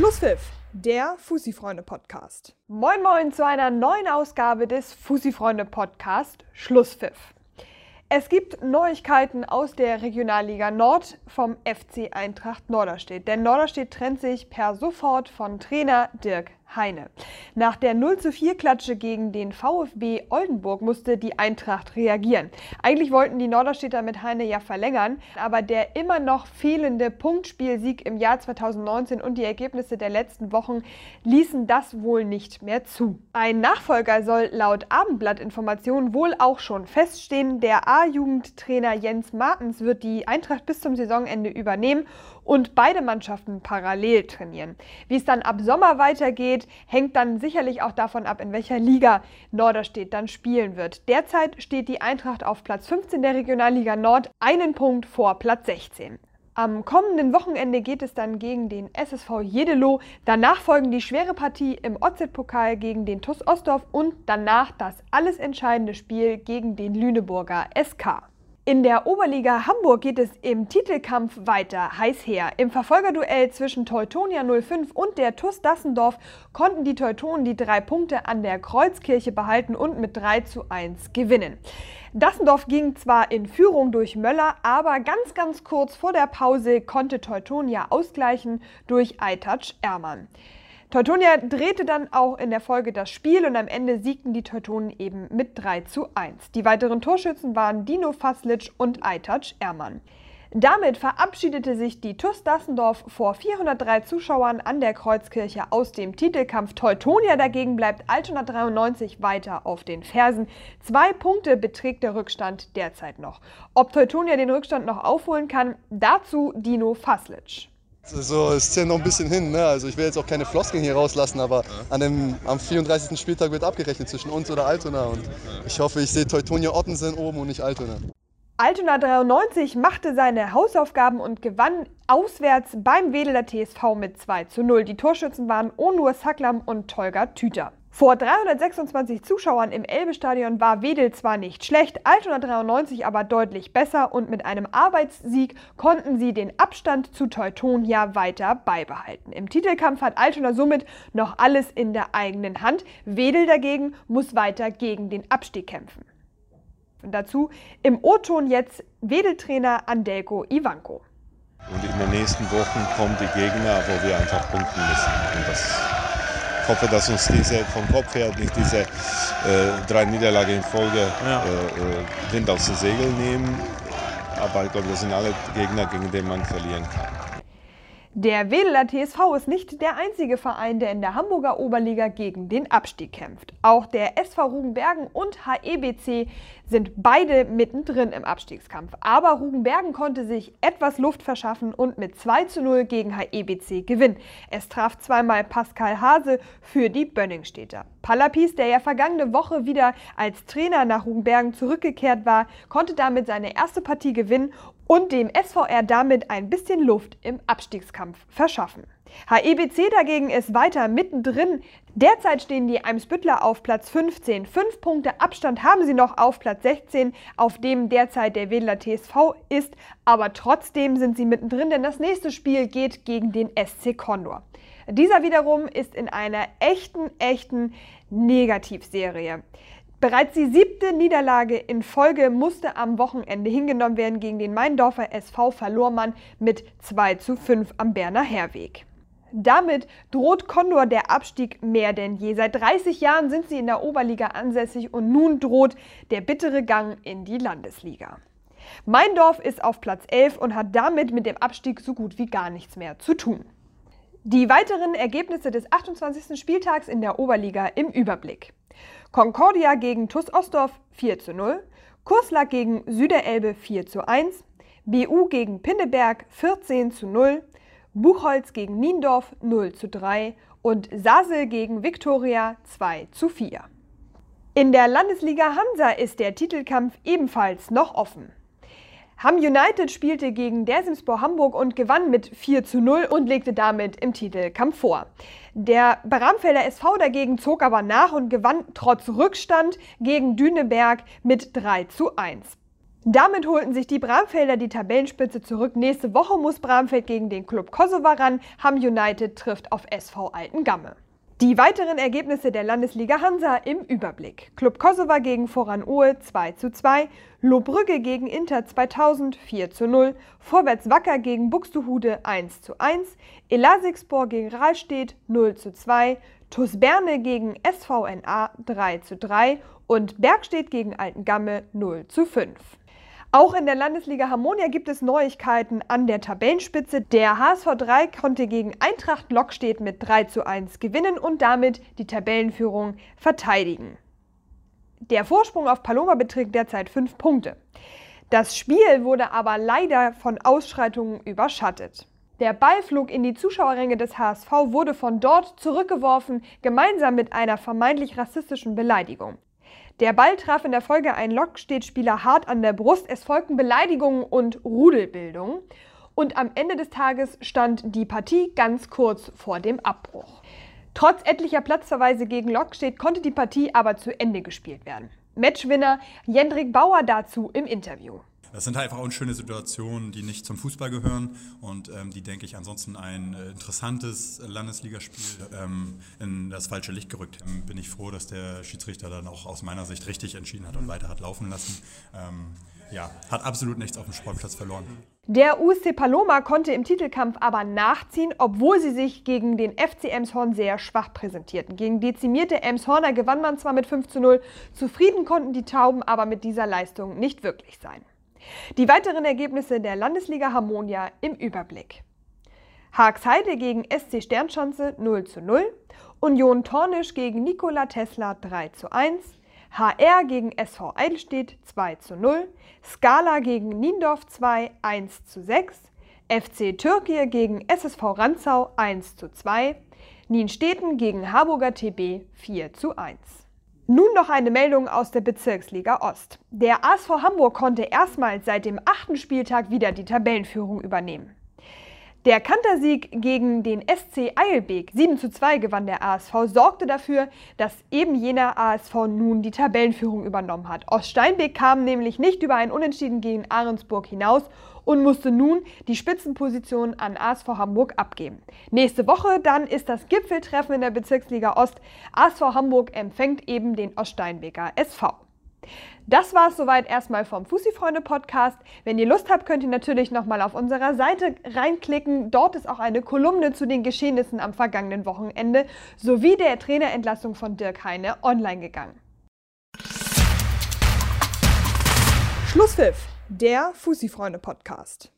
Schlusspfiff, der Fussi-Freunde-Podcast. Moin Moin zu einer neuen Ausgabe des Fussi-Freunde-Podcast Schlusspfiff. Es gibt Neuigkeiten aus der Regionalliga Nord vom FC Eintracht Norderstedt. Denn Norderstedt trennt sich per sofort von Trainer Dirk Heine. Nach der 0 zu 4 Klatsche gegen den VfB Oldenburg musste die Eintracht reagieren. Eigentlich wollten die Norderstädter mit Heine ja verlängern, aber der immer noch fehlende Punktspielsieg im Jahr 2019 und die Ergebnisse der letzten Wochen ließen das wohl nicht mehr zu. Ein Nachfolger soll laut Abendblattinformationen wohl auch schon feststehen. Der A-Jugendtrainer Jens Martens wird die Eintracht bis zum Saisonende übernehmen und beide Mannschaften parallel trainieren. Wie es dann ab Sommer weitergeht, hängt dann sicherlich auch davon ab, in welcher Liga Norderstedt dann spielen wird. Derzeit steht die Eintracht auf Platz 15 der Regionalliga Nord, einen Punkt vor Platz 16. Am kommenden Wochenende geht es dann gegen den SSV Jedeloh. Danach folgen die schwere Partie im OZ-Pokal gegen den TuS Ostdorf und danach das alles entscheidende Spiel gegen den Lüneburger SK. In der Oberliga Hamburg geht es im Titelkampf weiter heiß her. Im Verfolgerduell zwischen Teutonia 05 und der TuS Dassendorf konnten die Teutonen die drei Punkte an der Kreuzkirche behalten und mit 3 zu 1 gewinnen. Dassendorf ging zwar in Führung durch Möller, aber ganz, ganz kurz vor der Pause konnte Teutonia ausgleichen durch Eitouch Ermann. Teutonia drehte dann auch in der Folge das Spiel und am Ende siegten die Teutonen eben mit 3 zu 1. Die weiteren Torschützen waren Dino Faslic und Eitouch Ermann. Damit verabschiedete sich die TuS Dassendorf vor 403 Zuschauern an der Kreuzkirche aus dem Titelkampf. Teutonia dagegen bleibt Altona 93 weiter auf den Fersen. Zwei Punkte beträgt der Rückstand derzeit noch. Ob Teutonia den Rückstand noch aufholen kann, dazu Dino Faslic. So, es ist ja noch ein bisschen hin. Ne? Also ich will jetzt auch keine Floskeln hier rauslassen, aber an dem, am 34. Spieltag wird abgerechnet zwischen uns oder Altona. Und ich hoffe, ich sehe Teutonia Ottensen oben und nicht Altona. Altona 93 machte seine Hausaufgaben und gewann auswärts beim Wedeler TSV mit 2 zu 0. Die Torschützen waren Onur Saklam und Tolga Tüter. Vor 326 Zuschauern im Elbestadion war Wedel zwar nicht schlecht, Altona 93 aber deutlich besser und mit einem Arbeitssieg konnten sie den Abstand zu Teutonia weiter beibehalten. Im Titelkampf hat Altona somit noch alles in der eigenen Hand. Wedel dagegen muss weiter gegen den Abstieg kämpfen. Und dazu im O-Ton jetzt Wedeltrainer Andelko Ivanko. Und in den nächsten Wochen kommen die Gegner, wo wir einfach punkten müssen. Hoffe, dass uns diese vom Kopf her nicht diese äh, drei Niederlagen in Folge ja. äh, äh Wind aus den Segeln nehmen. Aber ich glaube, das sind alle Gegner, gegen die man verlieren kann. Der Wedeler TSV ist nicht der einzige Verein, der in der Hamburger Oberliga gegen den Abstieg kämpft. Auch der SV Rugenbergen und HEBC sind beide mittendrin im Abstiegskampf. Aber Rugenbergen konnte sich etwas Luft verschaffen und mit 2 zu 0 gegen HEBC gewinnen. Es traf zweimal Pascal Hase für die Bönningstädter. Palapis, der ja vergangene Woche wieder als Trainer nach Rugenbergen zurückgekehrt war, konnte damit seine erste Partie gewinnen und dem SVR damit ein bisschen Luft im Abstiegskampf verschaffen. HEBC dagegen ist weiter mittendrin. Derzeit stehen die Eimsbüttler auf Platz 15. Fünf Punkte Abstand haben sie noch auf Platz 16, auf dem derzeit der Wedler TSV ist. Aber trotzdem sind sie mittendrin, denn das nächste Spiel geht gegen den SC Condor. Dieser wiederum ist in einer echten, echten Negativserie. Bereits die siebte Niederlage in Folge musste am Wochenende hingenommen werden. Gegen den Meindorfer SV verlor man mit 2 zu 5 am Berner Herweg. Damit droht Condor der Abstieg mehr denn je. Seit 30 Jahren sind sie in der Oberliga ansässig und nun droht der bittere Gang in die Landesliga. Meindorf ist auf Platz 11 und hat damit mit dem Abstieg so gut wie gar nichts mehr zu tun. Die weiteren Ergebnisse des 28. Spieltags in der Oberliga im Überblick. Concordia gegen TuS Ostdorf 4 zu 0, Kurslack gegen Süderelbe 4 zu 1, BU gegen Pinneberg 14 zu 0, Buchholz gegen Niendorf 0 zu 3 und Sasel gegen Viktoria 2 zu 4. In der Landesliga Hansa ist der Titelkampf ebenfalls noch offen. Ham United spielte gegen Dersimspor Hamburg und gewann mit 4 zu 0 und legte damit im Titelkampf vor. Der Bramfelder SV dagegen zog aber nach und gewann trotz Rückstand gegen Düneberg mit 3 zu 1. Damit holten sich die Bramfelder die Tabellenspitze zurück. Nächste Woche muss Bramfeld gegen den Club Kosovo ran. Ham United trifft auf SV Altengamme. Die weiteren Ergebnisse der Landesliga Hansa im Überblick. Club Kosovo gegen Voran Ohe 2 zu 2, Lohbrügge gegen Inter 2000 4 zu 0, Vorwärts Wacker gegen Buxtehude 1 zu 1, Elasigspor gegen Rahlstedt 0 zu 2, TuS Berne gegen SVNA 3 zu 3 und Bergstedt gegen Altengamme 0 zu 5. Auch in der Landesliga Harmonia gibt es Neuigkeiten an der Tabellenspitze. Der HSV 3 konnte gegen Eintracht Lockstedt mit 3 zu 1 gewinnen und damit die Tabellenführung verteidigen. Der Vorsprung auf Paloma beträgt derzeit 5 Punkte. Das Spiel wurde aber leider von Ausschreitungen überschattet. Der Ball flog in die Zuschauerränge des HSV, wurde von dort zurückgeworfen, gemeinsam mit einer vermeintlich rassistischen Beleidigung. Der Ball traf in der Folge einen Lockstedt-Spieler hart an der Brust. Es folgten Beleidigungen und Rudelbildung. Und am Ende des Tages stand die Partie ganz kurz vor dem Abbruch. Trotz etlicher Platzverweise gegen Lockstedt konnte die Partie aber zu Ende gespielt werden. Matchwinner Jendrik Bauer dazu im Interview. Das sind halt einfach auch schöne Situationen, die nicht zum Fußball gehören und ähm, die, denke ich, ansonsten ein äh, interessantes Landesligaspiel ähm, in das falsche Licht gerückt haben. Bin ich froh, dass der Schiedsrichter dann auch aus meiner Sicht richtig entschieden hat und weiter hat laufen lassen. Ähm, ja, hat absolut nichts auf dem Sportplatz verloren. Der USC Paloma konnte im Titelkampf aber nachziehen, obwohl sie sich gegen den FC Emshorn sehr schwach präsentierten. Gegen dezimierte Emshorner gewann man zwar mit 5 zu 0, zufrieden konnten die Tauben aber mit dieser Leistung nicht wirklich sein. Die weiteren Ergebnisse der Landesliga Harmonia im Überblick. Haagsheide gegen SC Sternschanze 0 zu 0, Union Tornisch gegen Nikola Tesla 3 zu 1, HR gegen SV Eidelstedt 2 zu 0, Skala gegen Niendorf 2 1 zu 6, FC Türkei gegen SSV Ranzau 1 zu 2, Nienstedten gegen Harburger TB 4 zu 1. Nun noch eine Meldung aus der Bezirksliga Ost. Der ASV Hamburg konnte erstmals seit dem achten Spieltag wieder die Tabellenführung übernehmen. Der Kantersieg gegen den SC Eilbeek 7 zu 2 gewann der ASV, sorgte dafür, dass eben jener ASV nun die Tabellenführung übernommen hat. Oststeinbeek kam nämlich nicht über ein Unentschieden gegen Ahrensburg hinaus und musste nun die Spitzenposition an ASV Hamburg abgeben. Nächste Woche dann ist das Gipfeltreffen in der Bezirksliga Ost. ASV Hamburg empfängt eben den Oststeinbeker SV. Das war es soweit erstmal vom Fussi-Freunde Podcast. Wenn ihr Lust habt, könnt ihr natürlich nochmal auf unserer Seite reinklicken. Dort ist auch eine Kolumne zu den Geschehnissen am vergangenen Wochenende sowie der Trainerentlassung von Dirk Heine online gegangen. Schlusspfiff, der Fussi-Freunde Podcast.